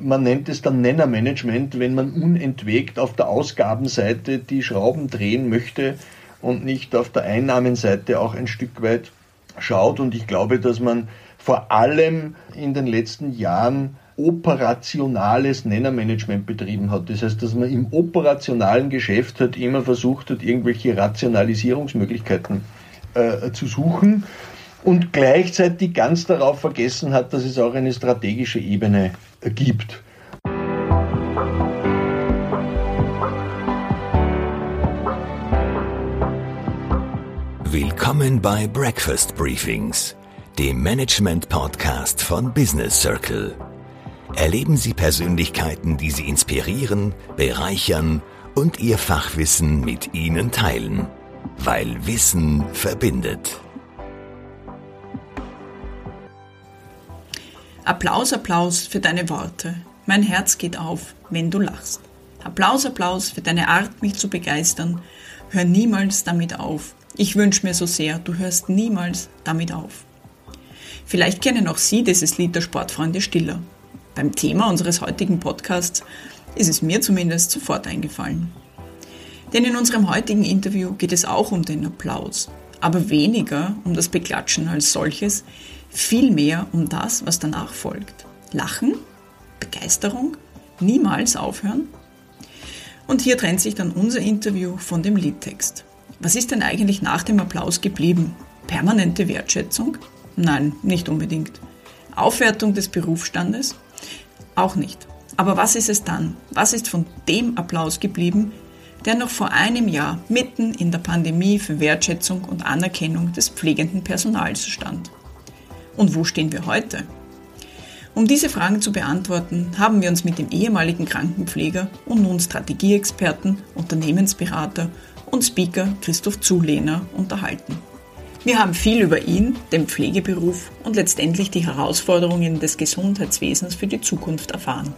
Man nennt es dann Nennermanagement, wenn man unentwegt auf der Ausgabenseite die Schrauben drehen möchte und nicht auf der Einnahmenseite auch ein Stück weit schaut. Und ich glaube, dass man vor allem in den letzten Jahren operationales Nennermanagement betrieben hat. Das heißt, dass man im operationalen Geschäft halt immer versucht hat, irgendwelche Rationalisierungsmöglichkeiten äh, zu suchen und gleichzeitig ganz darauf vergessen hat, dass es auch eine strategische Ebene gibt. Willkommen bei Breakfast Briefings, dem Management-Podcast von Business Circle. Erleben Sie Persönlichkeiten, die Sie inspirieren, bereichern und Ihr Fachwissen mit Ihnen teilen. Weil Wissen verbindet. Applaus, Applaus für deine Worte. Mein Herz geht auf, wenn du lachst. Applaus, Applaus für deine Art, mich zu begeistern. Hör niemals damit auf. Ich wünsche mir so sehr, du hörst niemals damit auf. Vielleicht kennen auch Sie dieses Lied der Sportfreunde Stiller. Beim Thema unseres heutigen Podcasts ist es mir zumindest sofort eingefallen. Denn in unserem heutigen Interview geht es auch um den Applaus, aber weniger um das Beklatschen als solches, vielmehr um das, was danach folgt. Lachen, Begeisterung, niemals aufhören. Und hier trennt sich dann unser Interview von dem Liedtext. Was ist denn eigentlich nach dem Applaus geblieben? Permanente Wertschätzung? Nein, nicht unbedingt. Aufwertung des Berufsstandes? Auch nicht. Aber was ist es dann? Was ist von dem Applaus geblieben, der noch vor einem Jahr mitten in der Pandemie für Wertschätzung und Anerkennung des pflegenden Personals stand? Und wo stehen wir heute? Um diese Fragen zu beantworten, haben wir uns mit dem ehemaligen Krankenpfleger und nun Strategieexperten, Unternehmensberater und Speaker Christoph Zulehner unterhalten. Wir haben viel über ihn, den Pflegeberuf und letztendlich die Herausforderungen des Gesundheitswesens für die Zukunft erfahren.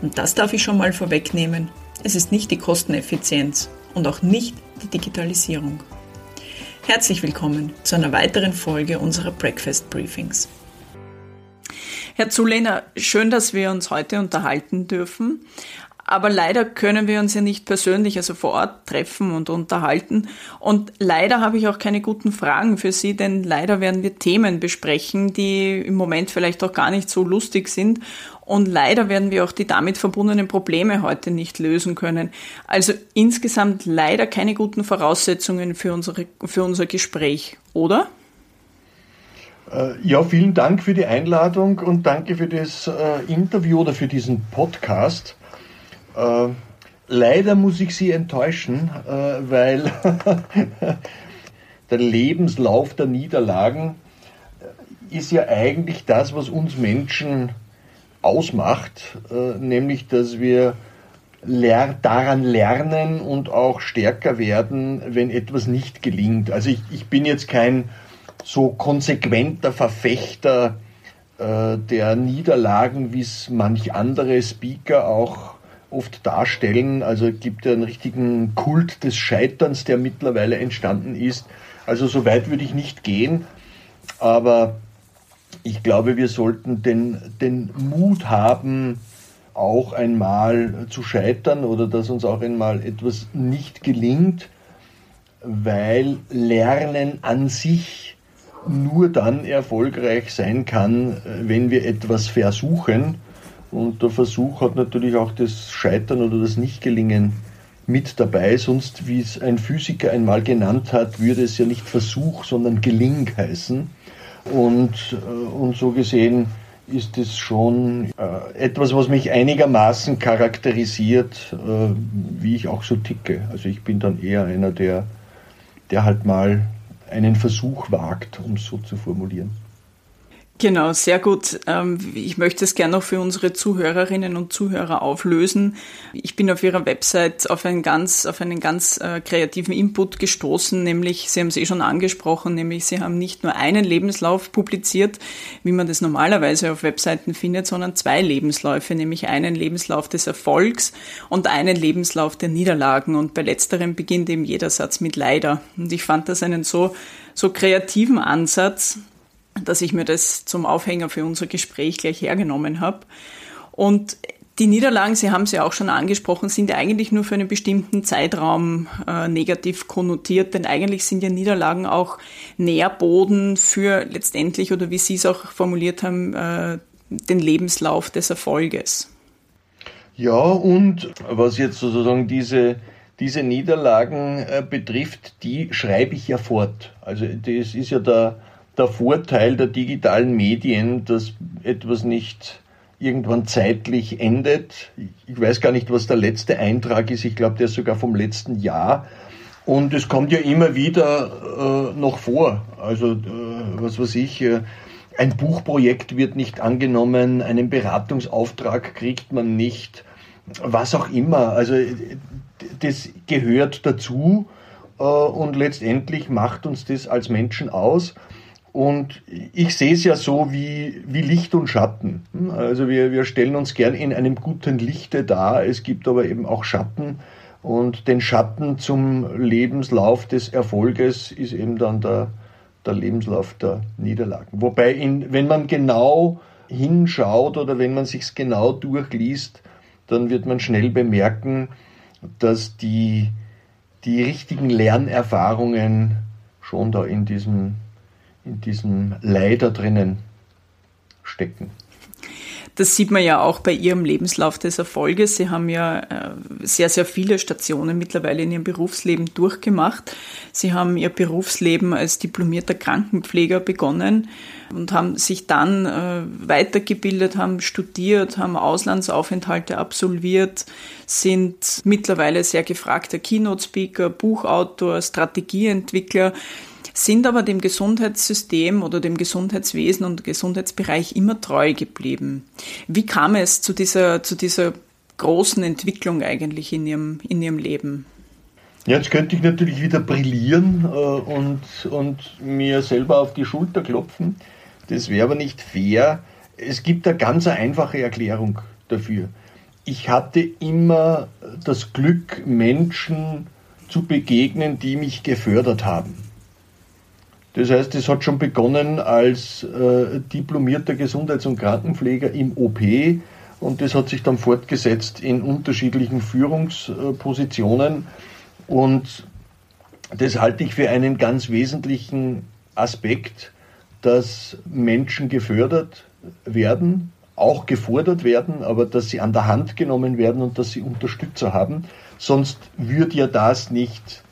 Und das darf ich schon mal vorwegnehmen. Es ist nicht die Kosteneffizienz und auch nicht die Digitalisierung. Herzlich willkommen zu einer weiteren Folge unserer Breakfast Briefings. Herr Zulehner, schön, dass wir uns heute unterhalten dürfen. Aber leider können wir uns ja nicht persönlich, also vor Ort treffen und unterhalten. Und leider habe ich auch keine guten Fragen für Sie, denn leider werden wir Themen besprechen, die im Moment vielleicht auch gar nicht so lustig sind. Und leider werden wir auch die damit verbundenen Probleme heute nicht lösen können. Also insgesamt leider keine guten Voraussetzungen für, unsere, für unser Gespräch, oder? Äh, ja, vielen Dank für die Einladung und danke für das äh, Interview oder für diesen Podcast. Äh, leider muss ich Sie enttäuschen, weil der Lebenslauf der Niederlagen ist ja eigentlich das, was uns Menschen ausmacht, äh, nämlich dass wir daran lernen und auch stärker werden, wenn etwas nicht gelingt. Also ich, ich bin jetzt kein so konsequenter Verfechter äh, der Niederlagen, wie es manch andere Speaker auch oft darstellen. Also es gibt ja einen richtigen Kult des Scheiterns, der mittlerweile entstanden ist. Also so weit würde ich nicht gehen, aber ich glaube, wir sollten den, den Mut haben, auch einmal zu scheitern oder dass uns auch einmal etwas nicht gelingt, weil Lernen an sich nur dann erfolgreich sein kann, wenn wir etwas versuchen und der Versuch hat natürlich auch das Scheitern oder das Nichtgelingen mit dabei. Sonst, wie es ein Physiker einmal genannt hat, würde es ja nicht Versuch, sondern Geling heißen. Und, äh, und so gesehen ist es schon äh, etwas, was mich einigermaßen charakterisiert, äh, wie ich auch so ticke. Also ich bin dann eher einer, der, der halt mal einen Versuch wagt, um es so zu formulieren. Genau, sehr gut. Ähm, ich möchte es gerne noch für unsere Zuhörerinnen und Zuhörer auflösen. Ich bin auf Ihrer Website auf einen ganz, auf einen ganz äh, kreativen Input gestoßen, nämlich, Sie haben es eh schon angesprochen, nämlich Sie haben nicht nur einen Lebenslauf publiziert, wie man das normalerweise auf Webseiten findet, sondern zwei Lebensläufe, nämlich einen Lebenslauf des Erfolgs und einen Lebenslauf der Niederlagen. Und bei letzterem beginnt eben jeder Satz mit leider. Und ich fand das einen so, so kreativen Ansatz, dass ich mir das zum Aufhänger für unser Gespräch gleich hergenommen habe. Und die Niederlagen, Sie haben es ja auch schon angesprochen, sind ja eigentlich nur für einen bestimmten Zeitraum äh, negativ konnotiert, denn eigentlich sind ja Niederlagen auch Nährboden für letztendlich, oder wie Sie es auch formuliert haben, äh, den Lebenslauf des Erfolges. Ja, und was jetzt sozusagen diese, diese Niederlagen äh, betrifft, die schreibe ich ja fort. Also das ist ja der, der Vorteil der digitalen Medien, dass etwas nicht irgendwann zeitlich endet. Ich weiß gar nicht, was der letzte Eintrag ist. Ich glaube, der ist sogar vom letzten Jahr. Und es kommt ja immer wieder äh, noch vor. Also, äh, was weiß ich, äh, ein Buchprojekt wird nicht angenommen, einen Beratungsauftrag kriegt man nicht, was auch immer. Also, das gehört dazu äh, und letztendlich macht uns das als Menschen aus. Und ich sehe es ja so wie, wie Licht und Schatten. Also wir, wir stellen uns gern in einem guten Lichte dar. Es gibt aber eben auch Schatten. Und den Schatten zum Lebenslauf des Erfolges ist eben dann der, der Lebenslauf der Niederlagen. Wobei, in, wenn man genau hinschaut oder wenn man sich genau durchliest, dann wird man schnell bemerken, dass die, die richtigen Lernerfahrungen schon da in diesem in diesem Leider drinnen stecken. Das sieht man ja auch bei Ihrem Lebenslauf des Erfolges. Sie haben ja äh, sehr, sehr viele Stationen mittlerweile in Ihrem Berufsleben durchgemacht. Sie haben Ihr Berufsleben als diplomierter Krankenpfleger begonnen und haben sich dann äh, weitergebildet, haben studiert, haben Auslandsaufenthalte absolviert, sind mittlerweile sehr gefragter Keynote-Speaker, Buchautor, Strategieentwickler sind aber dem Gesundheitssystem oder dem Gesundheitswesen und Gesundheitsbereich immer treu geblieben. Wie kam es zu dieser, zu dieser großen Entwicklung eigentlich in Ihrem, in Ihrem Leben? Jetzt könnte ich natürlich wieder brillieren äh, und, und mir selber auf die Schulter klopfen. Das wäre aber nicht fair. Es gibt eine ganz einfache Erklärung dafür. Ich hatte immer das Glück, Menschen zu begegnen, die mich gefördert haben. Das heißt, es hat schon begonnen als äh, diplomierter Gesundheits- und Krankenpfleger im OP und das hat sich dann fortgesetzt in unterschiedlichen Führungspositionen und das halte ich für einen ganz wesentlichen Aspekt, dass Menschen gefördert werden, auch gefordert werden, aber dass sie an der Hand genommen werden und dass sie Unterstützer haben. Sonst würde ja das nicht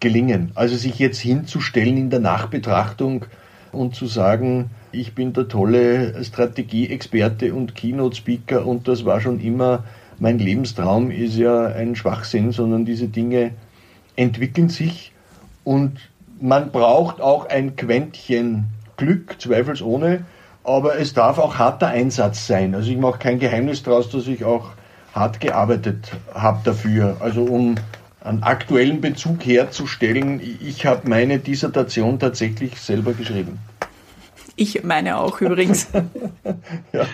gelingen. Also sich jetzt hinzustellen in der Nachbetrachtung und zu sagen, ich bin der tolle Strategieexperte und Keynote-Speaker und das war schon immer mein Lebenstraum, ist ja ein Schwachsinn, sondern diese Dinge entwickeln sich und man braucht auch ein Quäntchen Glück, zweifelsohne, aber es darf auch harter Einsatz sein. Also ich mache kein Geheimnis daraus, dass ich auch hart gearbeitet habe dafür. Also um einen aktuellen Bezug herzustellen. Ich habe meine Dissertation tatsächlich selber geschrieben. Ich meine auch übrigens. ja.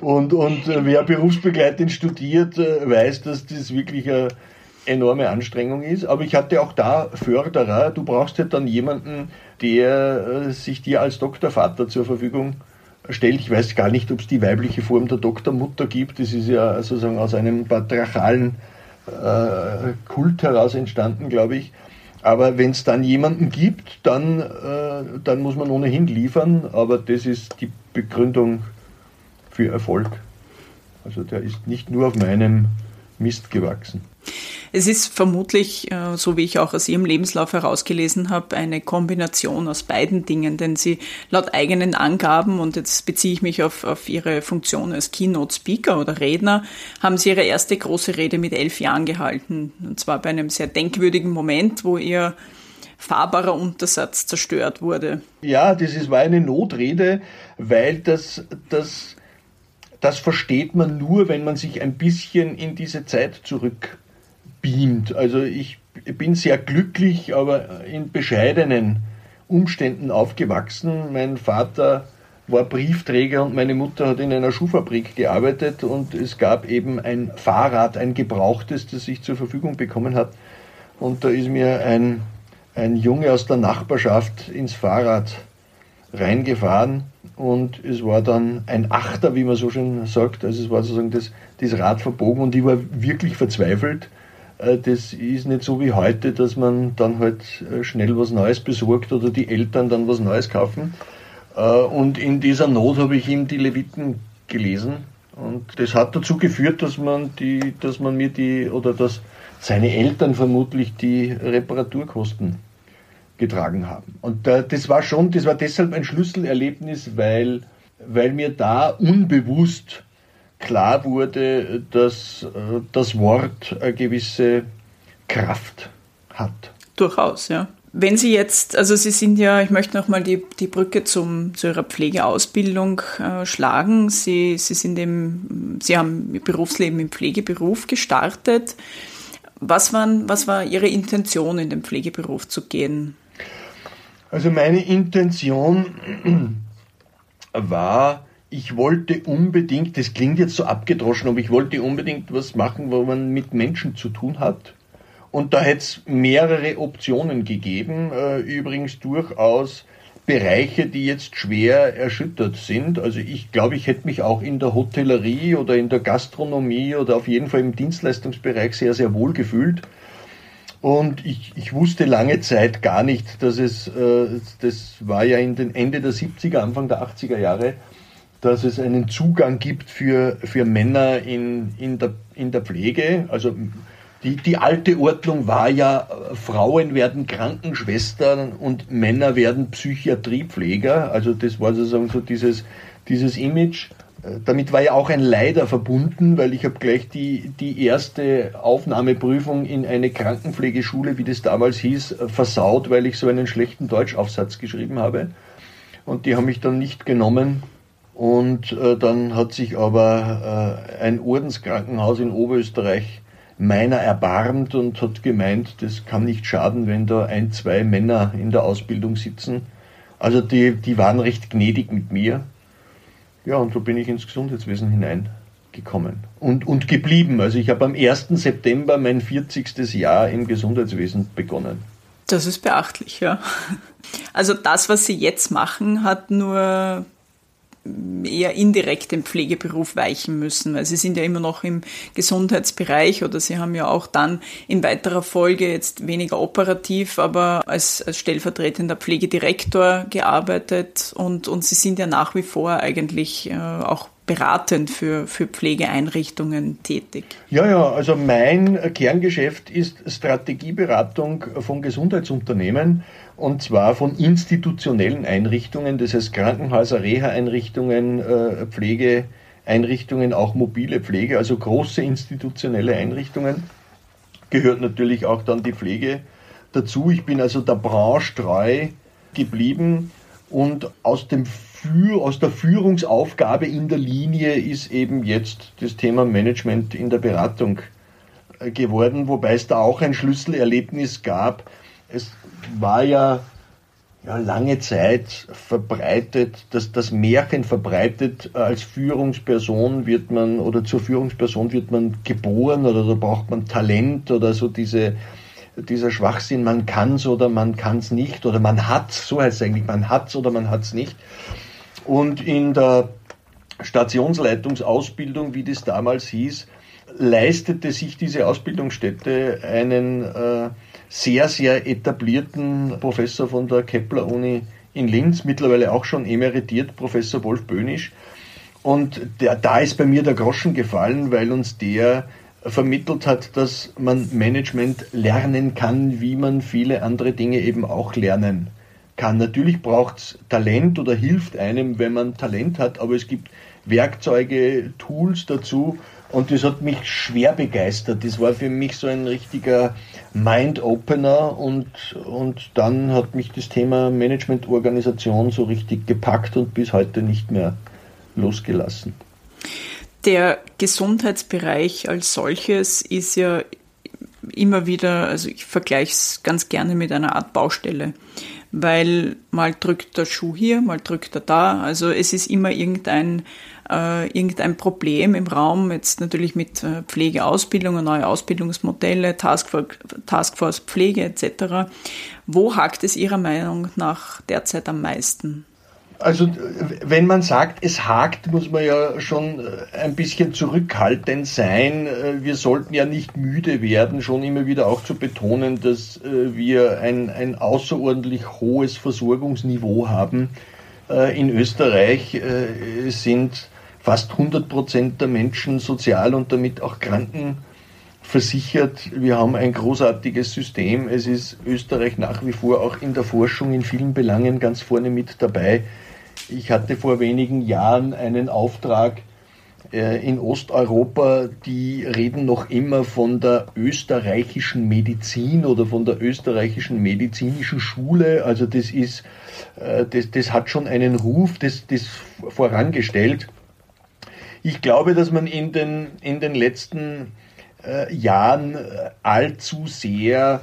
Und, und äh, wer berufsbegleitend studiert, äh, weiß, dass das wirklich eine enorme Anstrengung ist. Aber ich hatte auch da Förderer. Du brauchst ja dann jemanden, der äh, sich dir als Doktorvater zur Verfügung stellt. Ich weiß gar nicht, ob es die weibliche Form der Doktormutter gibt. Das ist ja sozusagen aus einem patriarchalen äh, Kult heraus entstanden, glaube ich. Aber wenn es dann jemanden gibt, dann, äh, dann muss man ohnehin liefern. Aber das ist die Begründung für Erfolg. Also der ist nicht nur auf meinem Mist gewachsen. Es ist vermutlich, äh, so wie ich auch aus Ihrem Lebenslauf herausgelesen habe, eine Kombination aus beiden Dingen, denn Sie laut eigenen Angaben, und jetzt beziehe ich mich auf, auf Ihre Funktion als Keynote-Speaker oder Redner, haben Sie Ihre erste große Rede mit elf Jahren gehalten. Und zwar bei einem sehr denkwürdigen Moment, wo Ihr fahrbarer Untersatz zerstört wurde. Ja, das ist, war eine Notrede, weil das, das, das versteht man nur, wenn man sich ein bisschen in diese Zeit zurück beamt. Also ich bin sehr glücklich, aber in bescheidenen Umständen aufgewachsen. Mein Vater war Briefträger und meine Mutter hat in einer Schuhfabrik gearbeitet und es gab eben ein Fahrrad, ein gebrauchtes, das ich zur Verfügung bekommen hat. Und da ist mir ein, ein Junge aus der Nachbarschaft ins Fahrrad reingefahren und es war dann ein Achter, wie man so schön sagt. Also es war sozusagen das, das Rad verbogen und ich war wirklich verzweifelt. Äh, das ist nicht so wie heute, dass man dann halt äh, schnell was Neues besorgt oder die Eltern dann was Neues kaufen. Äh, und in dieser Not habe ich ihm die Leviten gelesen. Und das hat dazu geführt, dass man die, dass man mir die, oder dass seine Eltern vermutlich die Reparaturkosten getragen haben. Und das war schon, das war deshalb ein Schlüsselerlebnis, weil, weil mir da unbewusst klar wurde, dass äh, das Wort eine gewisse Kraft hat. Durchaus, ja. Wenn Sie jetzt, also Sie sind ja, ich möchte nochmal die, die Brücke zum, zu Ihrer Pflegeausbildung äh, schlagen. Sie, Sie sind im, Sie haben Ihr Berufsleben im Pflegeberuf gestartet. Was, waren, was war Ihre Intention, in den Pflegeberuf zu gehen? Also meine Intention war, ich wollte unbedingt, das klingt jetzt so abgedroschen, aber ich wollte unbedingt was machen, wo man mit Menschen zu tun hat. Und da hätte es mehrere Optionen gegeben, äh, übrigens durchaus Bereiche, die jetzt schwer erschüttert sind. Also ich glaube, ich hätte mich auch in der Hotellerie oder in der Gastronomie oder auf jeden Fall im Dienstleistungsbereich sehr, sehr wohl gefühlt. Und ich, ich wusste lange Zeit gar nicht, dass es, äh, das war ja in den Ende der 70er, Anfang der 80er Jahre, dass es einen Zugang gibt für, für Männer in, in, der, in der Pflege. Also die, die alte Ordnung war ja, Frauen werden Krankenschwestern und Männer werden Psychiatriepfleger. Also das war sozusagen so dieses, dieses Image. Damit war ja auch ein Leider verbunden, weil ich habe gleich die, die erste Aufnahmeprüfung in eine Krankenpflegeschule, wie das damals hieß, versaut, weil ich so einen schlechten Deutschaufsatz geschrieben habe. Und die haben mich dann nicht genommen. Und äh, dann hat sich aber äh, ein Ordenskrankenhaus in Oberösterreich meiner erbarmt und hat gemeint, das kann nicht schaden, wenn da ein, zwei Männer in der Ausbildung sitzen. Also die, die waren recht gnädig mit mir. Ja, und so bin ich ins Gesundheitswesen hineingekommen und, und geblieben. Also ich habe am 1. September mein 40. Jahr im Gesundheitswesen begonnen. Das ist beachtlich, ja. Also das, was Sie jetzt machen, hat nur eher indirekt den Pflegeberuf weichen müssen, weil sie sind ja immer noch im Gesundheitsbereich oder sie haben ja auch dann in weiterer Folge jetzt weniger operativ, aber als, als stellvertretender Pflegedirektor gearbeitet und, und sie sind ja nach wie vor eigentlich äh, auch beratend für, für Pflegeeinrichtungen tätig? Ja, ja, also mein Kerngeschäft ist Strategieberatung von Gesundheitsunternehmen und zwar von institutionellen Einrichtungen, das heißt Krankenhäuser, Reha-Einrichtungen, äh, Pflegeeinrichtungen, auch mobile Pflege, also große institutionelle Einrichtungen. Gehört natürlich auch dann die Pflege dazu. Ich bin also der Branche treu geblieben und aus, dem aus der Führungsaufgabe in der Linie ist eben jetzt das Thema Management in der Beratung äh, geworden, wobei es da auch ein Schlüsselerlebnis gab. Es war ja, ja lange Zeit verbreitet, dass das Märchen verbreitet, als Führungsperson wird man oder zur Führungsperson wird man geboren oder da braucht man Talent oder so diese dieser Schwachsinn, man kann es oder man kann es nicht oder man hat so heißt es eigentlich, man hat es oder man hat es nicht. Und in der Stationsleitungsausbildung, wie das damals hieß, leistete sich diese Ausbildungsstätte einen äh, sehr, sehr etablierten Professor von der Kepler-Uni in Linz, mittlerweile auch schon emeritiert, Professor Wolf Böhnisch. Und der, da ist bei mir der Groschen gefallen, weil uns der vermittelt hat, dass man Management lernen kann, wie man viele andere Dinge eben auch lernen kann. Natürlich braucht es Talent oder hilft einem, wenn man Talent hat, aber es gibt Werkzeuge, Tools dazu, und das hat mich schwer begeistert. Das war für mich so ein richtiger Mind-Opener und, und dann hat mich das Thema Management-Organisation so richtig gepackt und bis heute nicht mehr losgelassen. Der Gesundheitsbereich als solches ist ja immer wieder, also ich vergleiche es ganz gerne mit einer Art Baustelle, weil mal drückt der Schuh hier, mal drückt er da. Also es ist immer irgendein äh, irgendein Problem im Raum, jetzt natürlich mit äh, Pflegeausbildung, neue Ausbildungsmodelle, Taskforce, Taskforce Pflege etc. Wo hakt es Ihrer Meinung nach derzeit am meisten? Also wenn man sagt, es hakt, muss man ja schon äh, ein bisschen zurückhaltend sein. Äh, wir sollten ja nicht müde werden, schon immer wieder auch zu betonen, dass äh, wir ein, ein außerordentlich hohes Versorgungsniveau haben. In Österreich sind fast 100 Prozent der Menschen sozial und damit auch krankenversichert. Wir haben ein großartiges System. Es ist Österreich nach wie vor auch in der Forschung in vielen Belangen ganz vorne mit dabei. Ich hatte vor wenigen Jahren einen Auftrag äh, in Osteuropa, die reden noch immer von der österreichischen Medizin oder von der österreichischen medizinischen Schule. Also das ist, äh, das, das hat schon einen Ruf, das, das vorangestellt. Ich glaube, dass man in den, in den letzten äh, Jahren allzu sehr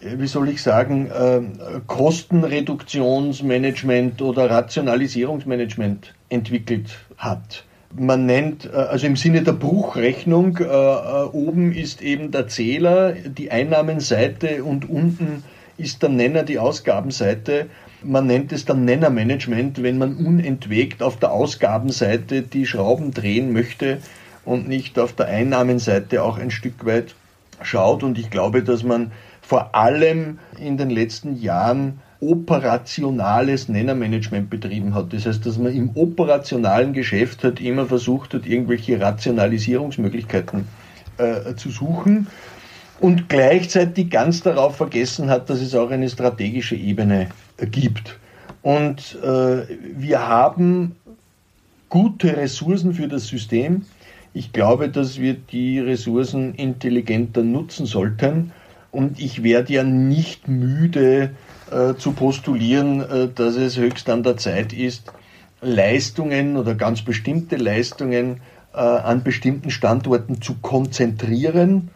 wie soll ich sagen, äh, Kostenreduktionsmanagement oder Rationalisierungsmanagement entwickelt hat. Man nennt, äh, also im Sinne der Bruchrechnung, äh, oben ist eben der Zähler, die Einnahmenseite und unten ist der Nenner, die Ausgabenseite. Man nennt es dann Nennermanagement, wenn man unentwegt auf der Ausgabenseite die Schrauben drehen möchte und nicht auf der Einnahmenseite auch ein Stück weit schaut. Und ich glaube, dass man vor allem in den letzten Jahren operationales Nennermanagement betrieben hat. Das heißt, dass man im operationalen Geschäft halt immer versucht hat, irgendwelche Rationalisierungsmöglichkeiten äh, zu suchen und gleichzeitig ganz darauf vergessen hat, dass es auch eine strategische Ebene gibt. Und äh, wir haben gute Ressourcen für das System. Ich glaube, dass wir die Ressourcen intelligenter nutzen sollten und ich werde ja nicht müde äh, zu postulieren, äh, dass es höchst an der Zeit ist, Leistungen oder ganz bestimmte Leistungen äh, an bestimmten Standorten zu konzentrieren.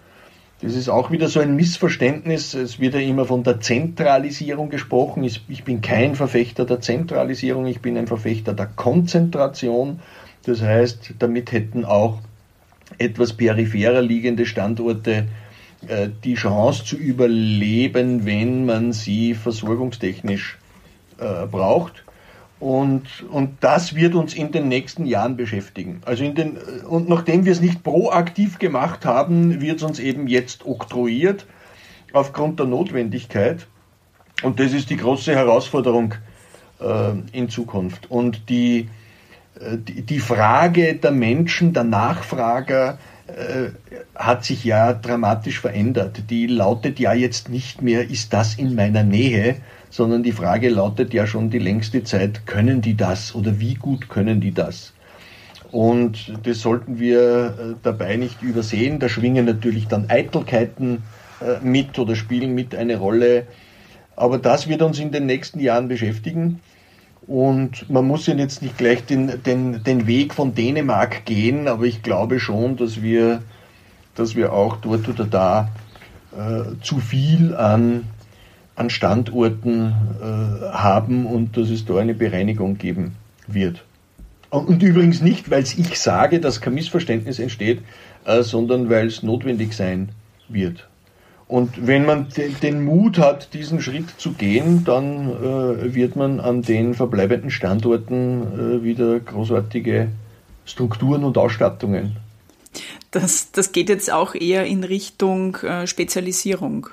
Das ist auch wieder so ein Missverständnis. Es wird ja immer von der Zentralisierung gesprochen. Ich bin kein Verfechter der Zentralisierung, ich bin ein Verfechter der Konzentration. Das heißt, damit hätten auch etwas peripherer liegende Standorte äh, die Chance zu überleben, wenn man sie versorgungstechnisch äh, braucht. Und, und das wird uns in den nächsten Jahren beschäftigen. Also in den, und nachdem wir es nicht proaktiv gemacht haben, wird es uns eben jetzt oktroyiert aufgrund der Notwendigkeit. Und das ist die große Herausforderung äh, in Zukunft. Und die, äh, die, die Frage der Menschen, der Nachfrager, äh, hat sich ja dramatisch verändert. Die lautet ja jetzt nicht mehr, ist das in meiner Nähe, sondern die Frage lautet ja schon die längste Zeit, können die das oder wie gut können die das? Und das sollten wir äh, dabei nicht übersehen. Da schwingen natürlich dann Eitelkeiten äh, mit oder spielen mit eine Rolle. Aber das wird uns in den nächsten Jahren beschäftigen. Und man muss ja jetzt nicht gleich den, den, den Weg von Dänemark gehen, aber ich glaube schon, dass wir, dass wir auch dort oder da äh, zu viel an, an Standorten äh, haben und dass es da eine Bereinigung geben wird. Und übrigens nicht, weil es ich sage, dass kein Missverständnis entsteht, äh, sondern weil es notwendig sein wird. Und wenn man den Mut hat, diesen Schritt zu gehen, dann äh, wird man an den verbleibenden Standorten äh, wieder großartige Strukturen und Ausstattungen. Das, das geht jetzt auch eher in Richtung äh, Spezialisierung.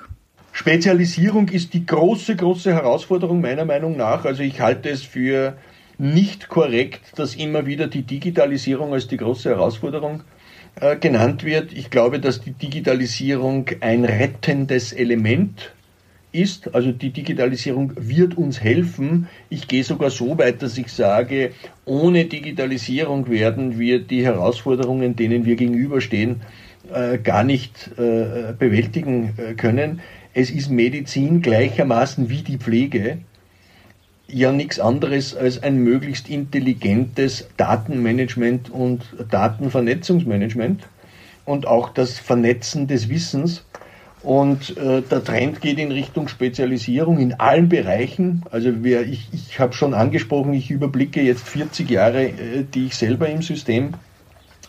Spezialisierung ist die große, große Herausforderung meiner Meinung nach. Also ich halte es für nicht korrekt, dass immer wieder die Digitalisierung als die große Herausforderung äh, genannt wird. Ich glaube, dass die Digitalisierung ein rettendes Element ist. Also die Digitalisierung wird uns helfen. Ich gehe sogar so weit, dass ich sage, ohne Digitalisierung werden wir die Herausforderungen, denen wir gegenüberstehen, äh, gar nicht äh, bewältigen können. Es ist Medizin gleichermaßen wie die Pflege ja nichts anderes als ein möglichst intelligentes Datenmanagement und Datenvernetzungsmanagement und auch das Vernetzen des Wissens. Und äh, der Trend geht in Richtung Spezialisierung in allen Bereichen. Also wir, ich, ich habe schon angesprochen, ich überblicke jetzt 40 Jahre, äh, die ich selber im System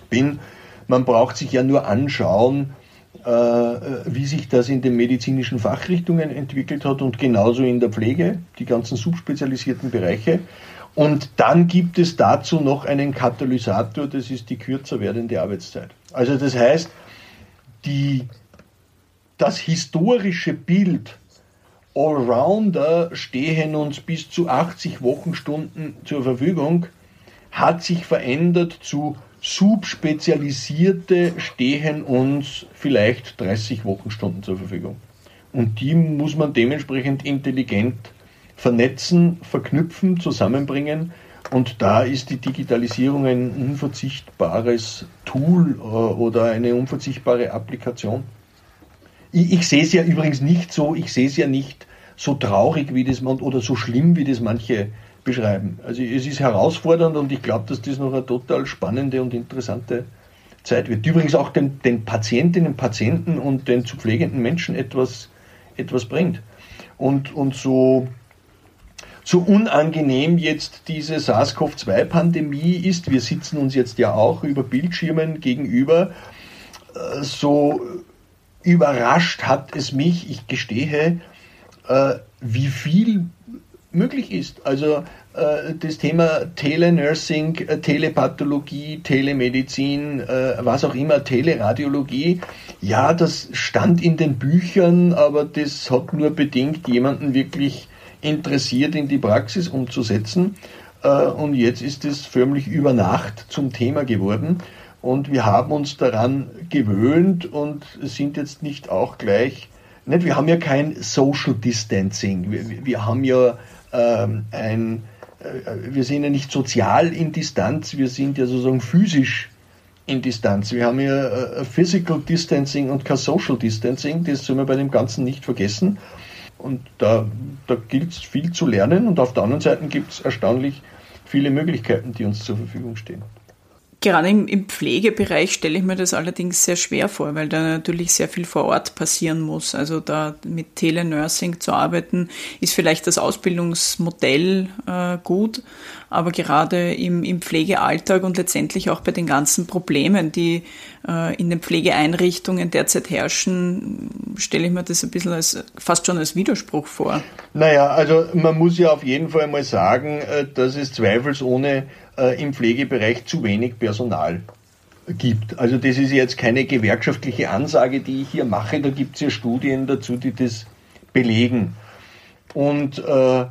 bin. Man braucht sich ja nur anschauen, wie sich das in den medizinischen Fachrichtungen entwickelt hat und genauso in der Pflege, die ganzen subspezialisierten Bereiche. Und dann gibt es dazu noch einen Katalysator, das ist die kürzer werdende Arbeitszeit. Also das heißt, die, das historische Bild Allrounder stehen uns bis zu 80 Wochenstunden zur Verfügung, hat sich verändert zu Subspezialisierte stehen uns vielleicht 30 Wochenstunden zur Verfügung. Und die muss man dementsprechend intelligent vernetzen, verknüpfen, zusammenbringen. Und da ist die Digitalisierung ein unverzichtbares Tool äh, oder eine unverzichtbare Applikation. Ich, ich sehe es ja übrigens nicht so, ich sehe es ja nicht so traurig wie das man oder so schlimm wie das manche beschreiben. Also es ist herausfordernd und ich glaube, dass das noch eine total spannende und interessante Zeit wird. Übrigens auch den, den Patientinnen, Patienten und den zu pflegenden Menschen etwas, etwas bringt. Und, und so so unangenehm jetzt diese SARS-CoV-2-Pandemie ist, wir sitzen uns jetzt ja auch über Bildschirmen gegenüber, äh, so überrascht hat es mich, ich gestehe, äh, wie viel möglich ist. Also äh, das Thema Telenursing, Telepathologie, Telemedizin, was auch immer, Teleradiologie, ja, das stand in den Büchern, aber das hat nur bedingt jemanden wirklich interessiert, in die Praxis umzusetzen. Äh, und jetzt ist es förmlich über Nacht zum Thema geworden. Und wir haben uns daran gewöhnt und sind jetzt nicht auch gleich, nicht, wir haben ja kein Social Distancing. Wir, wir haben ja ähm, ein, äh, wir sind ja nicht sozial in Distanz, wir sind ja sozusagen physisch in Distanz. Wir haben ja äh, Physical Distancing und kein Social Distancing, das soll man bei dem Ganzen nicht vergessen. Und da, da gilt es viel zu lernen und auf der anderen Seite gibt es erstaunlich viele Möglichkeiten, die uns zur Verfügung stehen. Gerade im, im, Pflegebereich stelle ich mir das allerdings sehr schwer vor, weil da natürlich sehr viel vor Ort passieren muss. Also da mit Telenursing zu arbeiten, ist vielleicht das Ausbildungsmodell äh, gut, aber gerade im, im Pflegealltag und letztendlich auch bei den ganzen Problemen, die äh, in den Pflegeeinrichtungen derzeit herrschen, stelle ich mir das ein bisschen als fast schon als Widerspruch vor. Naja, also man muss ja auf jeden Fall mal sagen, äh, dass es zweifelsohne äh, im Pflegebereich zu wenig Personal gibt. Also das ist jetzt keine gewerkschaftliche Ansage, die ich hier mache, da gibt es ja Studien dazu, die das belegen. Und äh,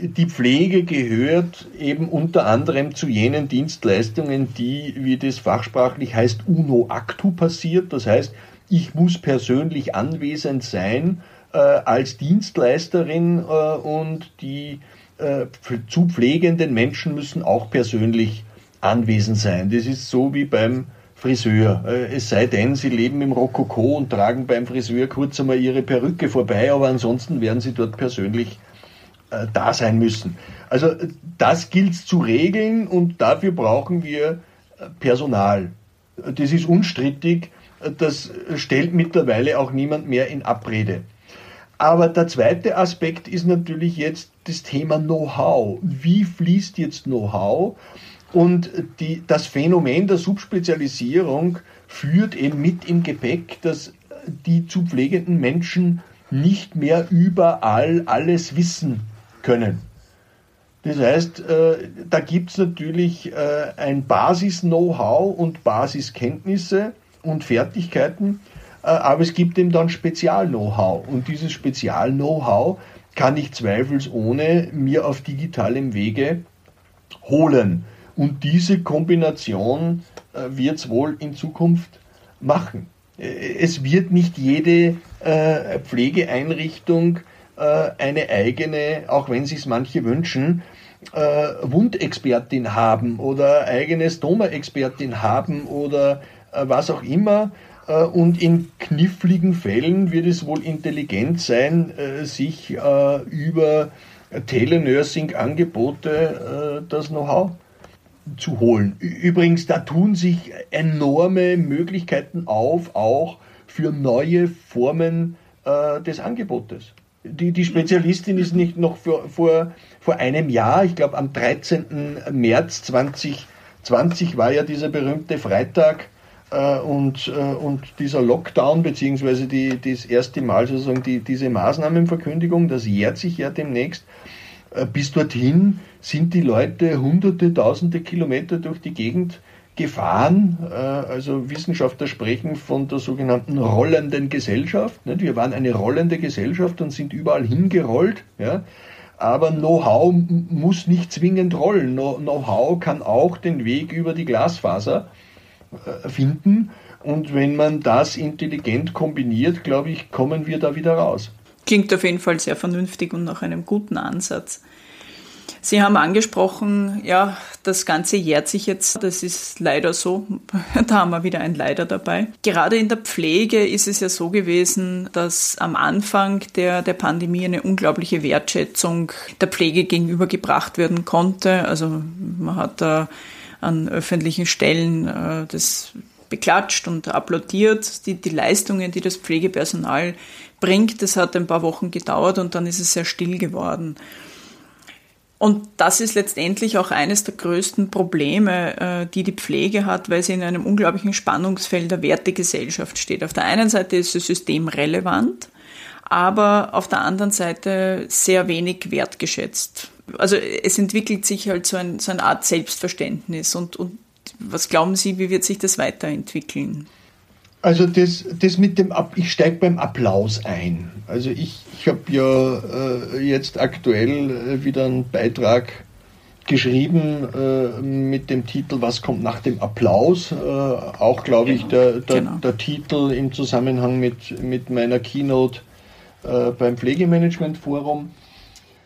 die Pflege gehört eben unter anderem zu jenen Dienstleistungen, die, wie das fachsprachlich heißt, uno actu passiert. Das heißt, ich muss persönlich anwesend sein äh, als Dienstleisterin äh, und die äh, zu pflegenden Menschen müssen auch persönlich anwesend sein. Das ist so wie beim Friseur. Äh, es sei denn, sie leben im Rokoko und tragen beim Friseur kurz einmal ihre Perücke vorbei, aber ansonsten werden sie dort persönlich äh, da sein müssen. Also das gilt zu regeln und dafür brauchen wir Personal. Das ist unstrittig. Das stellt mittlerweile auch niemand mehr in Abrede. Aber der zweite Aspekt ist natürlich jetzt das Thema Know-how. Wie fließt jetzt Know-how? Und die, das Phänomen der Subspezialisierung führt eben mit im Gepäck, dass die zu pflegenden Menschen nicht mehr überall alles wissen können. Das heißt, äh, da gibt es natürlich äh, ein Basis-Know-how und Basiskenntnisse und Fertigkeiten, äh, aber es gibt eben dann Spezial-Know-how. Und dieses Spezial-Know-how kann ich zweifelsohne mir auf digitalem Wege holen. Und diese Kombination äh, wird es wohl in Zukunft machen. Äh, es wird nicht jede äh, Pflegeeinrichtung äh, eine eigene, auch wenn sich manche wünschen, äh, Wundexpertin haben oder eigene Stoma-Expertin haben oder äh, was auch immer. Äh, und in kniffligen Fällen wird es wohl intelligent sein, äh, sich äh, über Telenursing-Angebote das Know-how zu holen. Übrigens, da tun sich enorme Möglichkeiten auf, auch für neue Formen des Angebotes. Die, die Spezialistin ist nicht noch vor, vor, vor einem Jahr, ich glaube am 13. März 2020 war ja dieser berühmte Freitag, und, äh, und dieser Lockdown, beziehungsweise die, das erste Mal sozusagen die, diese Maßnahmenverkündigung, das jährt sich ja demnächst. Äh, bis dorthin sind die Leute hunderte, tausende Kilometer durch die Gegend gefahren. Äh, also Wissenschaftler sprechen von der sogenannten rollenden Gesellschaft. Wir waren eine rollende Gesellschaft und sind überall hingerollt. Aber Know-how muss nicht zwingend rollen. Know-how kann auch den Weg über die Glasfaser äh, finden. Und wenn man das intelligent kombiniert, glaube ich, kommen wir da wieder raus. Klingt auf jeden Fall sehr vernünftig und nach einem guten Ansatz. Sie haben angesprochen, ja, das Ganze jährt sich jetzt. Das ist leider so. Da haben wir wieder ein Leider dabei. Gerade in der Pflege ist es ja so gewesen, dass am Anfang der, der Pandemie eine unglaubliche Wertschätzung der Pflege gegenübergebracht werden konnte. Also man hat da an öffentlichen Stellen äh, das beklatscht und applaudiert, die, die Leistungen, die das Pflegepersonal bringt. Das hat ein paar Wochen gedauert und dann ist es sehr still geworden. Und das ist letztendlich auch eines der größten Probleme, äh, die die Pflege hat, weil sie in einem unglaublichen Spannungsfeld der Wertegesellschaft steht. Auf der einen Seite ist das System relevant, aber auf der anderen Seite sehr wenig wertgeschätzt. Also es entwickelt sich halt so, ein, so eine Art Selbstverständnis. Und, und was glauben Sie, wie wird sich das weiterentwickeln? Also das, das mit dem, ich steige beim Applaus ein. Also ich, ich habe ja äh, jetzt aktuell äh, wieder einen Beitrag geschrieben äh, mit dem Titel Was kommt nach dem Applaus? Äh, auch, glaube ich, der, der, genau. der, Titel im Zusammenhang mit, mit meiner Keynote äh, beim Pflegemanagement Forum.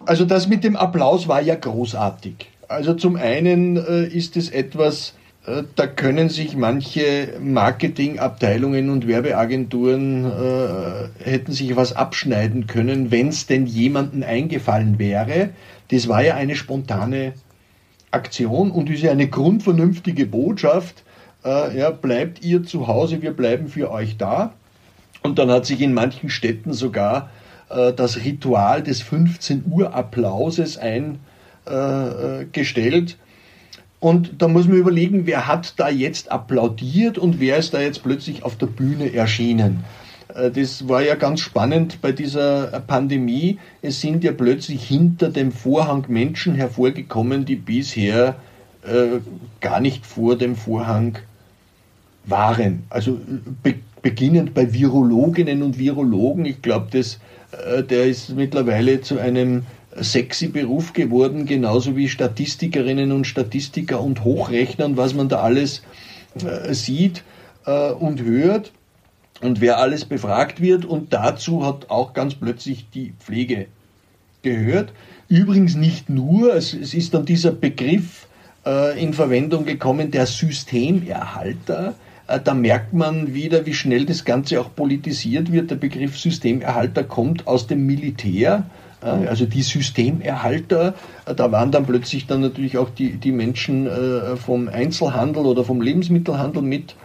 Also das mit dem Applaus war ja großartig. Also zum einen äh, ist es etwas, äh, da können sich manche Marketingabteilungen und Werbeagenturen äh, hätten sich was abschneiden können, wenn es denn jemandem eingefallen wäre. Das war ja eine spontane Aktion und ist ja eine grundvernünftige Botschaft. Äh, ja, bleibt ihr zu Hause, wir bleiben für euch da. Und dann hat sich in manchen Städten sogar das Ritual des 15 Uhr Applauses eingestellt. Äh, und da muss man überlegen, wer hat da jetzt applaudiert und wer ist da jetzt plötzlich auf der Bühne erschienen. Äh, das war ja ganz spannend bei dieser Pandemie. Es sind ja plötzlich hinter dem Vorhang Menschen hervorgekommen, die bisher äh, gar nicht vor dem Vorhang waren. Also be beginnend bei Virologinnen und Virologen. Ich glaube, äh, der ist mittlerweile zu einem sexy Beruf geworden, genauso wie Statistikerinnen und Statistiker und Hochrechnen, was man da alles äh, sieht äh, und hört und wer alles befragt wird. Und dazu hat auch ganz plötzlich die Pflege gehört. Übrigens nicht nur, es, ist dann dieser Begriff äh, in Verwendung gekommen, der Systemerhalter. Äh, da merkt man wieder, wie schnell das Ganze auch politisiert wird. Der Begriff Systemerhalter kommt aus dem Militär also die Systemerhalter, äh, da waren dann plötzlich dann natürlich auch die, die Menschen äh, vom Einzelhandel oder vom Lebensmittelhandel mit,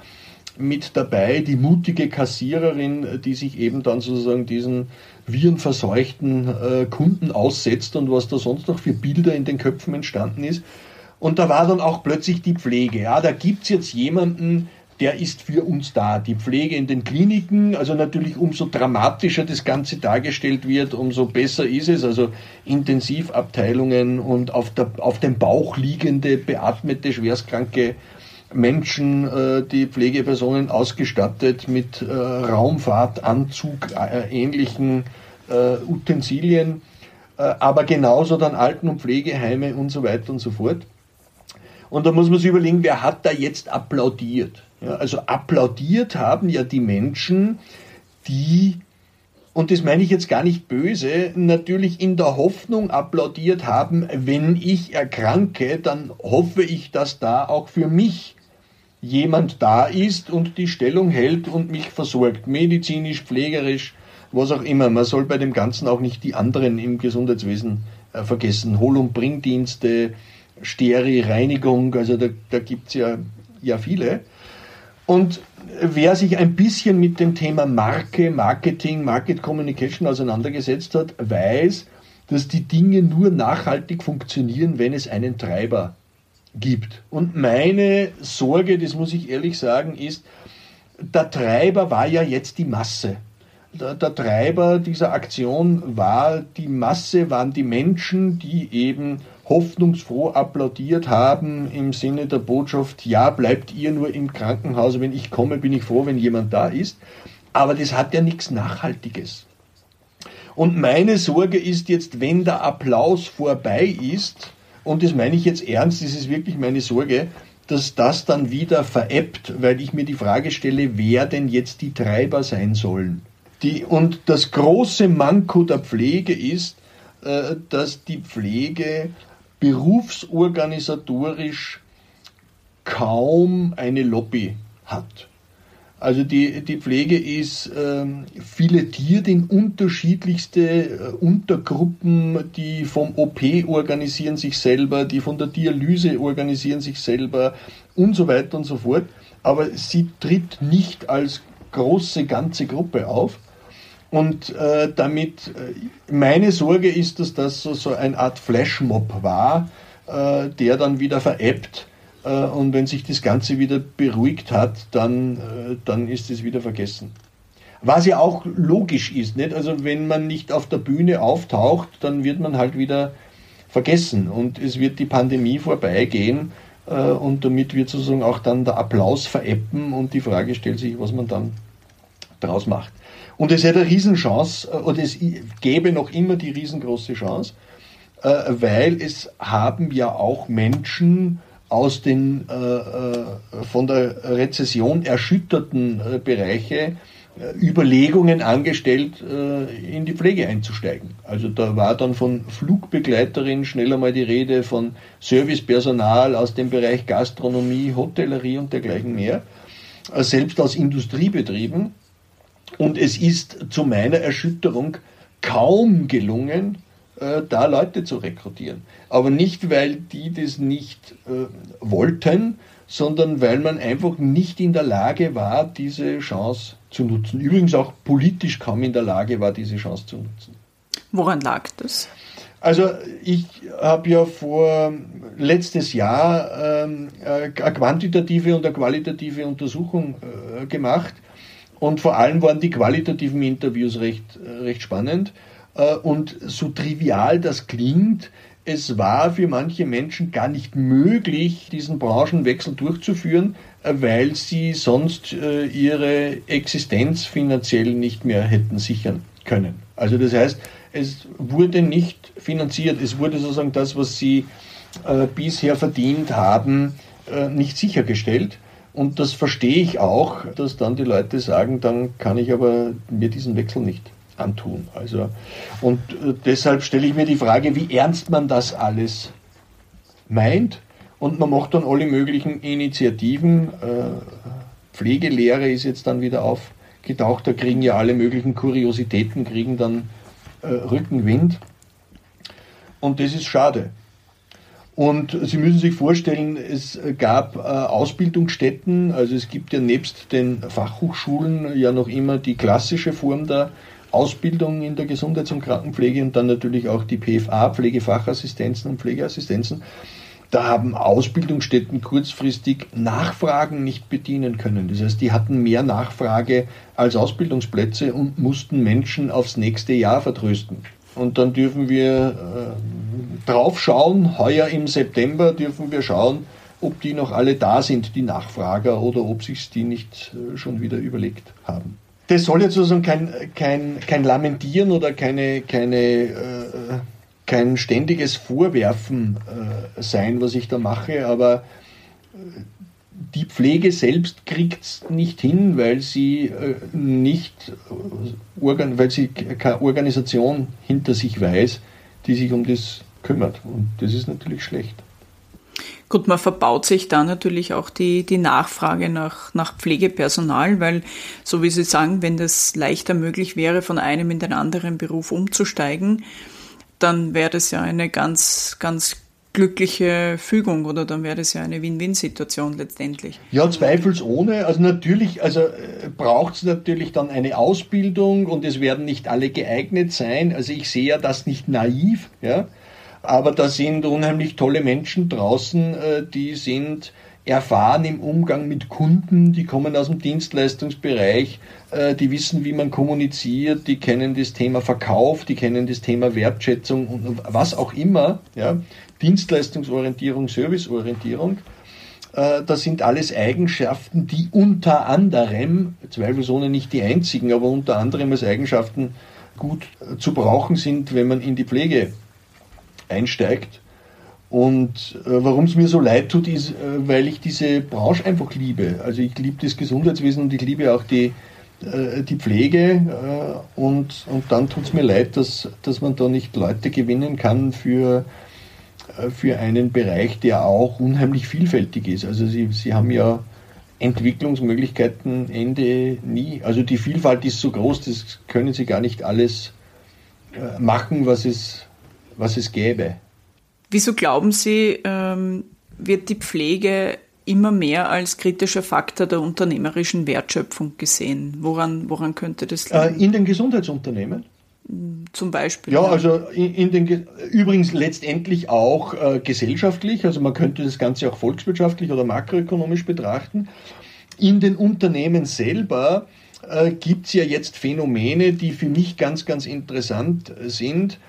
mit dabei, die mutige Kassiererin, die sich eben dann sozusagen diesen virenverseuchten äh, Kunden aussetzt und was da sonst noch für Bilder in den Köpfen entstanden ist. Und da war dann auch plötzlich die Pflege. Ja, da gibt's jetzt jemanden, der ist für uns da. Die Pflege in den Kliniken, also natürlich umso dramatischer das Ganze dargestellt wird, umso besser ist es. Also Intensivabteilungen und auf, der, auf dem Bauch liegende, beatmete, schwerstkranke Menschen, äh, die Pflegepersonen ausgestattet mit äh, Raumfahrtanzug, äh, ähnlichen äh, Utensilien, äh, aber genauso dann Alten- und Pflegeheime und so weiter und so fort. Und da muss man sich überlegen, wer hat da jetzt applaudiert? Ja, also applaudiert haben ja die Menschen, die, und das meine ich jetzt gar nicht böse, natürlich in der Hoffnung applaudiert haben, wenn ich erkranke, dann hoffe ich, dass da auch für mich jemand da ist und die Stellung hält und mich versorgt, medizinisch, pflegerisch, was auch immer. Man soll bei dem Ganzen auch nicht die anderen im Gesundheitswesen äh, vergessen. Hol- und Bringdienste, Steri, Reinigung, also da, da gibt es ja, ja viele. Und wer sich ein bisschen mit dem Thema Marke, Marketing, Market Communication auseinandergesetzt hat, weiß, dass die Dinge nur nachhaltig funktionieren, wenn es einen Treiber gibt. Und meine Sorge, das muss ich ehrlich sagen, ist, der Treiber war ja jetzt die Masse. der, der Treiber dieser Aktion war die Masse, waren die Menschen, die eben hoffnungsfroh applaudiert haben im Sinne der Botschaft, ja, bleibt ihr nur im Krankenhaus, wenn ich komme, bin ich froh, wenn jemand da ist. Aber das hat ja nichts Nachhaltiges. Und meine Sorge ist jetzt, wenn der Applaus vorbei ist, und das meine ich jetzt ernst, das ist wirklich meine Sorge, dass das dann wieder veräppt, weil ich mir die Frage stelle, wer denn jetzt die Treiber sein sollen. Die, und das große Manko der Pflege ist, äh, dass die Pflege berufsorganisatorisch kaum eine Lobby hat. Also die, die Pflege ist ähm, filetiert in unterschiedlichste äh, Untergruppen, die vom OP organisieren sich selber, die von der Dialyse organisieren sich selber und so weiter und so fort. Aber sie tritt nicht als große ganze Gruppe auf. Und äh, damit, äh, meine Sorge ist, dass das so, so eine Art Flashmob war, äh, der dann wieder veräppt. Äh, und wenn sich das Ganze wieder beruhigt hat, dann, äh, dann ist es wieder vergessen. Was ja auch logisch ist, nicht? Also wenn man nicht auf der Bühne auftaucht, dann wird man halt wieder vergessen und es wird die Pandemie vorbeigehen und damit wird sozusagen auch dann der Applaus veräppen und die Frage stellt sich, was man dann daraus macht. Und es hätte eine Riesenchance, äh, oder es gäbe noch immer die riesengroße Chance, äh, weil es haben ja auch Menschen aus den äh, von der Rezession erschütterten Bereiche Überlegungen angestellt, in die Pflege einzusteigen. Also da war dann von Flugbegleiterin schnell einmal die Rede, von Servicepersonal aus dem Bereich Gastronomie, Hotellerie und dergleichen mehr, selbst aus Industriebetrieben und es ist zu meiner Erschütterung kaum gelungen, äh, da Leute zu rekrutieren. Aber nicht, weil die das nicht äh, wollten, sondern weil man einfach nicht in der Lage war, diese Chance zu nutzen. Übrigens auch politisch kaum in der Lage war, diese Chance zu nutzen. Woran lag das? Also ich habe ja vor letztes Jahr ähm, eine quantitative und eine qualitative Untersuchung äh, gemacht und vor allem waren die qualitativen Interviews recht, recht spannend. Äh, und so trivial das klingt, es war für manche Menschen gar nicht möglich, diesen Branchenwechsel durchzuführen, äh, weil sie sonst äh, ihre Existenz finanziell nicht mehr hätten sichern können. Also das heißt, es wurde nicht finanziert, es wurde sozusagen das, was sie bisher verdient haben, nicht sichergestellt. Und das verstehe ich auch, dass dann die Leute sagen, dann kann ich aber mir diesen Wechsel nicht antun. Also, und äh, deshalb stelle ich mir die Frage, wie ernst man das alles meint. Und man macht dann alle möglichen Initiativen. Äh, Pflegelehre ist jetzt dann wieder aufgetaucht. Da kriegen ja alle möglichen Kuriositäten, kriegen dann äh, Rückenwind. Und das ist schade. Und Sie müssen sich vorstellen, es gab äh, Ausbildungsstätten, also es gibt ja nebst den Fachhochschulen ja noch immer die klassische Form der Ausbildung in der Gesundheits- und Krankenpflege und dann natürlich auch die PFA, Pflegefachassistenzen und Pflegeassistenzen. Da haben Ausbildungsstätten kurzfristig Nachfragen nicht bedienen können. Das heißt, die hatten mehr Nachfrage als Ausbildungsplätze und mussten Menschen aufs nächste Jahr vertrösten. Und dann dürfen wir äh, drauf schauen, heuer im September dürfen wir schauen, ob die noch alle da sind, die Nachfrager, oder ob sich die nicht äh, schon wieder überlegt haben. Das soll jetzt sozusagen kein, kein, kein Lamentieren oder keine, keine, äh, kein ständiges Vorwerfen äh, sein, was ich da mache, aber äh, die Pflege selbst kriegt es nicht hin, weil sie äh, nicht, äh, weil sie keine Organisation hinter sich weiß, die sich um das kümmert. Und das ist natürlich schlecht. Gut, man verbaut sich da natürlich auch die, die Nachfrage nach, nach Pflegepersonal, weil, so wie Sie sagen, wenn das leichter möglich wäre, von einem in den anderen Beruf umzusteigen, dann wäre das ja eine ganz, ganz glückliche Fügung oder dann wäre das ja eine Win-Win-Situation letztendlich. Ja, zweifelsohne. Also natürlich, also äh, braucht es natürlich dann eine Ausbildung und es werden nicht alle geeignet sein. Also ich sehe ja das nicht naiv, ja. Aber da sind unheimlich tolle Menschen draußen, äh, die sind erfahren im Umgang mit Kunden, die kommen aus dem Dienstleistungsbereich, äh, die wissen, wie man kommuniziert, die kennen das Thema Verkauf, die kennen das Thema Wertschätzung und was auch immer, ja, Dienstleistungsorientierung, Serviceorientierung. Äh, das sind alles Eigenschaften, die unter anderem, zweifelsohne nicht die einzigen, aber unter anderem als Eigenschaften gut äh, zu brauchen sind, wenn man in die Pflege einsteigt. Und äh, warum es mir so leid tut, ist, weil ich diese Branche einfach liebe. Also ich liebe das Gesundheitswesen und ich liebe auch die, die Pflege. Und, und dann tut es mir leid, dass, dass man da nicht Leute gewinnen kann für, für einen Bereich, der auch unheimlich vielfältig ist. Also Sie, Sie haben ja Entwicklungsmöglichkeiten Ende nie. Also die Vielfalt ist so groß, das können Sie gar nicht alles äh, machen, was es, was es gäbe. Wieso glauben Sie, ähm, wird die Pflege immer mehr als kritischer Faktor der unternehmerischen Wertschöpfung gesehen? Woran, woran könnte das liegen? Äh, in den Gesundheitsunternehmen? Zum Beispiel. Ja, also in, in, den übrigens letztendlich auch äh, gesellschaftlich, also man könnte das Ganze auch volkswirtschaftlich oder makroökonomisch betrachten. In den Unternehmen selber äh, gibt es ja jetzt Phänomene, die für mich ganz, ganz interessant sind.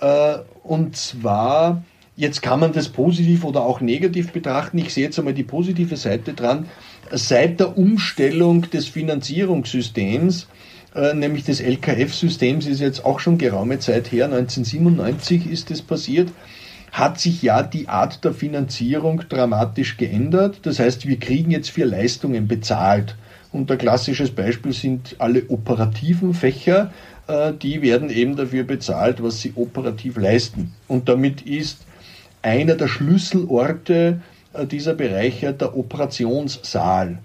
Äh, und zwar Jetzt kann man das positiv oder auch negativ betrachten. Ich sehe jetzt einmal die positive Seite dran. Seit der Umstellung des Finanzierungssystems, äh, nämlich des LKF-Systems, ist jetzt auch schon geraume Zeit her, 1997 ist es passiert, hat sich ja die Art der Finanzierung dramatisch geändert. Das heißt, wir kriegen jetzt für Leistungen bezahlt. Und ein klassisches Beispiel sind alle operativen Fächer, äh, die werden eben dafür bezahlt, was sie operativ leisten. Und damit ist einer der Schlüsselorte äh, dieser Bereiche der Operationssaal.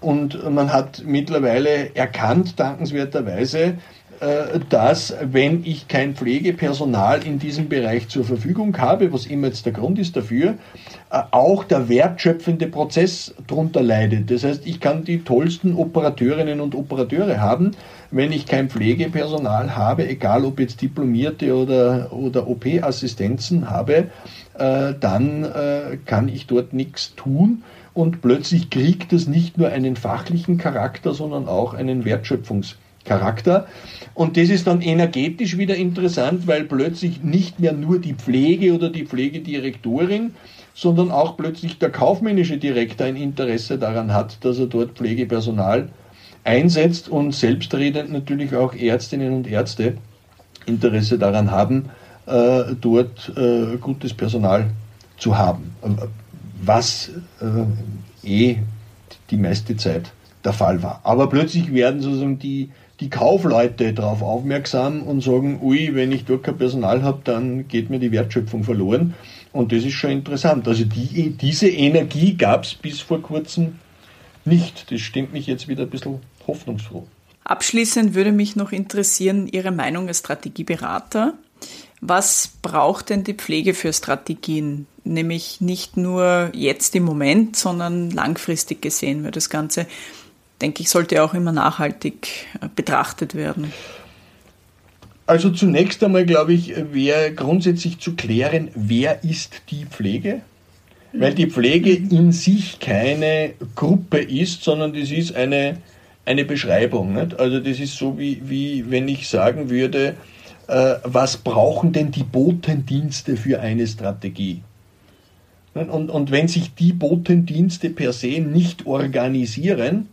Und man hat mittlerweile erkannt, dankenswerterweise, äh, dass wenn ich kein Pflegepersonal in diesem Bereich zur Verfügung habe, was immer jetzt der Grund ist dafür, äh, auch der wertschöpfende Prozess darunter leidet. Das heißt, ich kann die tollsten Operateurinnen und Operateure haben, wenn ich kein Pflegepersonal habe, egal ob jetzt Diplomierte oder, oder OP-Assistenzen habe, äh, dann kann ich dort nichts tun und plötzlich kriegt es nicht nur einen fachlichen Charakter, sondern auch einen Wertschöpfungscharakter. Und das ist dann energetisch wieder interessant, weil plötzlich nicht mehr nur die Pflege oder die Pflegedirektorin, sondern auch plötzlich der kaufmännische Direktor ein Interesse daran hat, dass er dort Pflegepersonal einsetzt und selbstredend natürlich auch Ärztinnen und Ärzte Interesse daran haben, äh, dort äh, gutes Personal zu haben, was äh, eh die meiste Zeit der Fall war. Aber plötzlich werden sozusagen die, die Kaufleute darauf aufmerksam und sagen, ui, wenn ich dort kein Personal habe, dann geht mir die Wertschöpfung verloren. Und das ist schon interessant. Also die, diese Energie gab es bis vor kurzem nicht. Das stimmt mich jetzt wieder ein bisschen hoffnungsfroh. Abschließend würde mich noch interessieren Ihre Meinung als Strategieberater. Was braucht denn die Pflege für Strategien? Nämlich nicht nur jetzt im Moment, sondern langfristig gesehen, weil das Ganze, denke ich, sollte auch immer nachhaltig äh, betrachtet werden. Also zunächst einmal, glaube ich, wäre grundsätzlich zu klären, wer ist die Pflege? Weil die Pflege in sich keine Gruppe ist, sondern das ist eine, eine Beschreibung. Nicht? Also das ist so, wie, wie wenn ich sagen würde, was brauchen denn die Botendienste für eine Strategie? Und, und wenn sich die Botendienste per se nicht organisieren,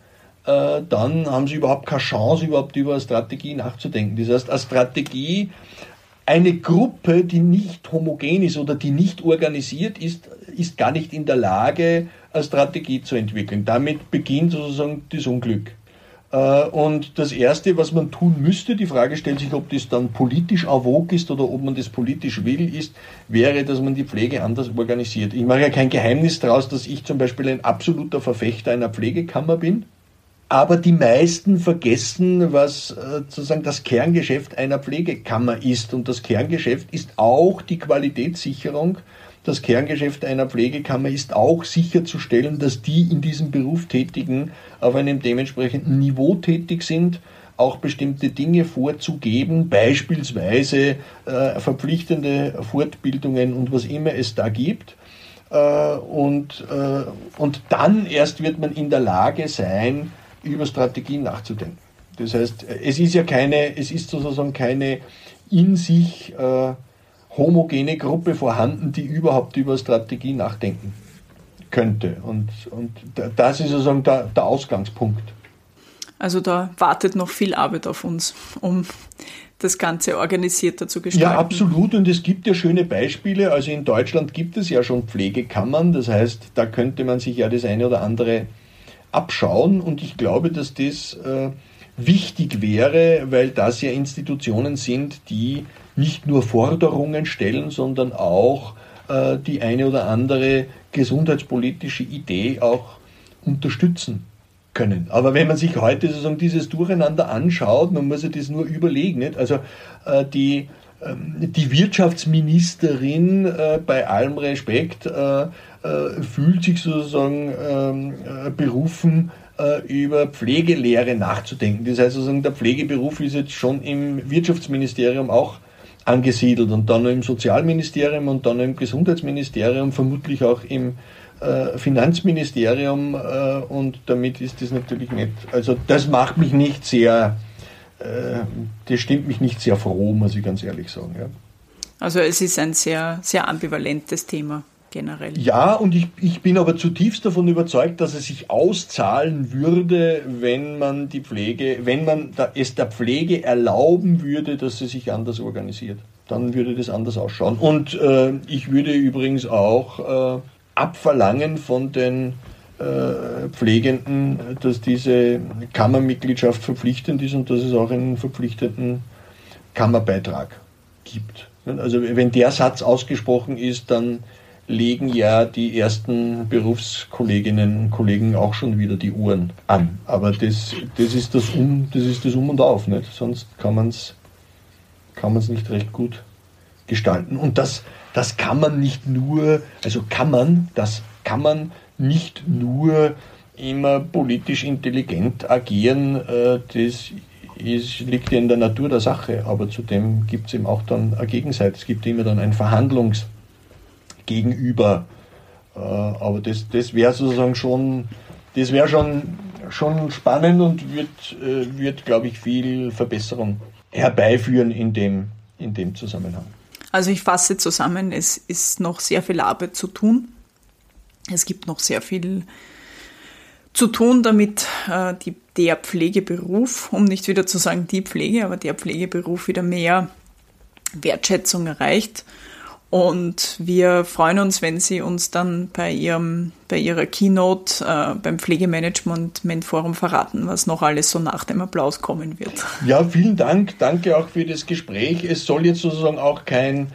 äh, dann haben sie überhaupt keine Chance, überhaupt über eine Strategie nachzudenken. Das heißt, eine Strategie, eine Gruppe, die nicht homogen ist oder die nicht organisiert ist, ist gar nicht in der Lage, eine Strategie zu entwickeln. Damit beginnt sozusagen das Unglück. Äh, und das Erste, was man tun müsste, die Frage stellt sich, ob das dann politisch avog ist oder ob man das politisch will, ist, wäre, dass man die Pflege anders organisiert. Ich mache ja kein Geheimnis daraus, dass ich zum Beispiel ein absoluter Verfechter einer Pflegekammer bin. Aber die meisten vergessen, was äh, sozusagen das Kerngeschäft einer Pflegekammer ist. Und das Kerngeschäft ist auch die Qualitätssicherung das Kerngeschäft einer Pflegekammer ist auch sicherzustellen, dass die in diesem Beruf Tätigen auf einem dementsprechenden Niveau tätig sind, auch bestimmte Dinge vorzugeben, beispielsweise äh, verpflichtende Fortbildungen und was immer es da gibt. Äh, und, äh, und dann erst wird man in der Lage sein, über Strategien nachzudenken. Das heißt, es ist ja keine, es ist sozusagen keine in sich äh, homogene Gruppe vorhanden, die überhaupt über Strategie nachdenken könnte. Und, und das ist sozusagen der, der Ausgangspunkt. Also da wartet noch viel Arbeit auf uns, um das Ganze organisierter zu gestalten. Ja, absolut. Und es gibt ja schöne Beispiele. Also in Deutschland gibt es ja schon Pflegekammern. Das heißt, da könnte man sich ja das eine oder andere abschauen. Und ich glaube, dass das äh, wichtig wäre, weil das ja Institutionen sind, die nicht nur Forderungen stellen, sondern auch äh, die eine oder andere gesundheitspolitische Idee auch unterstützen können. Aber wenn man sich heute sozusagen dieses Durcheinander anschaut, man muss sich das nur überlegen. Nicht? Also äh, die, ähm, die Wirtschaftsministerin äh, bei allem Respekt äh, äh fühlt sich sozusagen ähm, äh, berufen, äh, über Pflegelehre nachzudenken. Das heißt sozusagen, der Pflegeberuf ist jetzt schon im Wirtschaftsministerium auch angesiedelt und dann im Sozialministerium und dann im Gesundheitsministerium, vermutlich auch im äh, Finanzministerium äh, und damit ist das natürlich nicht, also das macht mich nicht sehr, äh, das stimmt mich nicht sehr froh, muss ich ganz ehrlich sagen. Ja. Also es ist ein sehr, sehr ambivalentes Thema. Generell. Ja, und ich, ich bin aber zutiefst davon überzeugt, dass es sich auszahlen würde, wenn man die Pflege, wenn man es der Pflege erlauben würde, dass sie sich anders organisiert. Dann würde das anders ausschauen. Und äh, ich würde übrigens auch äh, abverlangen von den äh, Pflegenden, dass diese Kammermitgliedschaft verpflichtend ist und dass es auch einen verpflichtenden Kammerbeitrag gibt. Also wenn der Satz ausgesprochen ist, dann legen ja die ersten Berufskolleginnen und Kollegen auch schon wieder die Uhren an. Aber das, das, ist, das, um, das ist das Um und Auf, nicht? sonst kann man es kann nicht recht gut gestalten. Und das, das kann man nicht nur, also kann man, das kann man nicht nur immer politisch intelligent agieren, äh, das ist, liegt ja in der Natur der Sache, aber zudem gibt es eben auch dann eine Gegenseite. Es gibt immer dann ein Verhandlungsgegenüber. Äh, aber das, das wäre sozusagen schon, das wäre schon, schon spannend und wird, äh, wird glaube ich, viel Verbesserung herbeiführen in dem, in dem Zusammenhang. Also ich fasse zusammen, es ist noch sehr viel Arbeit zu tun. Es gibt noch sehr viel zu tun, damit äh, die, der Pflegeberuf, um nicht wieder zu sagen die Pflege, aber der Pflegeberuf wieder mehr Wertschätzung erreicht. Und wir freuen uns, wenn Sie uns dann bei, Ihrem, bei Ihrer Keynote äh, beim Pflegemanagement Forum verraten, was noch alles so nach dem Applaus kommen wird. Ja, vielen Dank. Danke auch für das Gespräch. Es soll jetzt sozusagen auch kein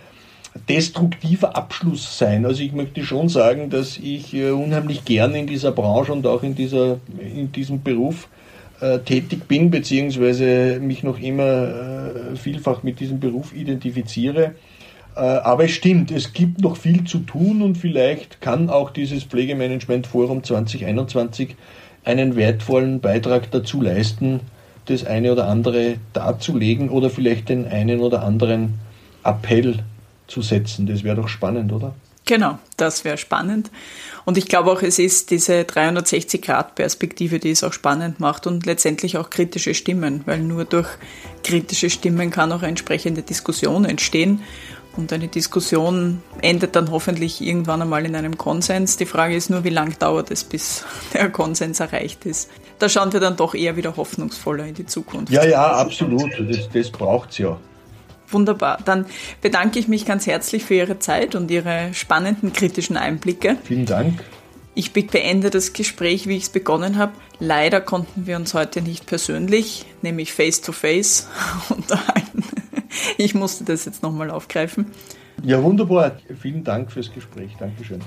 destruktiver Abschluss sein. Also ich möchte schon sagen, dass ich äh, unheimlich gern in dieser Branche und auch in, dieser, in diesem Beruf äh, tätig bin, beziehungsweise mich noch immer äh, vielfach mit diesem Beruf identifiziere. Äh, aber es stimmt, es gibt noch viel zu tun und vielleicht kann auch dieses Pflegemanagement Forum 2021 einen wertvollen Beitrag dazu leisten, das eine oder andere darzulegen oder vielleicht den einen oder anderen Appell zu setzen. Das wäre doch spannend, oder? Genau, das wäre spannend. Und ich glaube auch, es ist diese 360-Grad-Perspektive, die es auch spannend macht und letztendlich auch kritische Stimmen, weil nur durch kritische Stimmen kann auch eine entsprechende Diskussion entstehen. Und eine Diskussion endet dann hoffentlich irgendwann einmal in einem Konsens. Die Frage ist nur, wie lange dauert es, bis der Konsens erreicht ist. Da schauen wir dann doch eher wieder hoffnungsvoller in die Zukunft. Ja, ja, absolut. Das, das braucht es ja. Wunderbar. Dann bedanke ich mich ganz herzlich für Ihre Zeit und Ihre spannenden kritischen Einblicke. Vielen Dank. Ich beende das Gespräch, wie ich es begonnen habe. Leider konnten wir uns heute nicht persönlich, nämlich face to face unterhalten. Ich musste das jetzt nochmal aufgreifen. Ja, wunderbar. Vielen Dank fürs Gespräch. Dankeschön.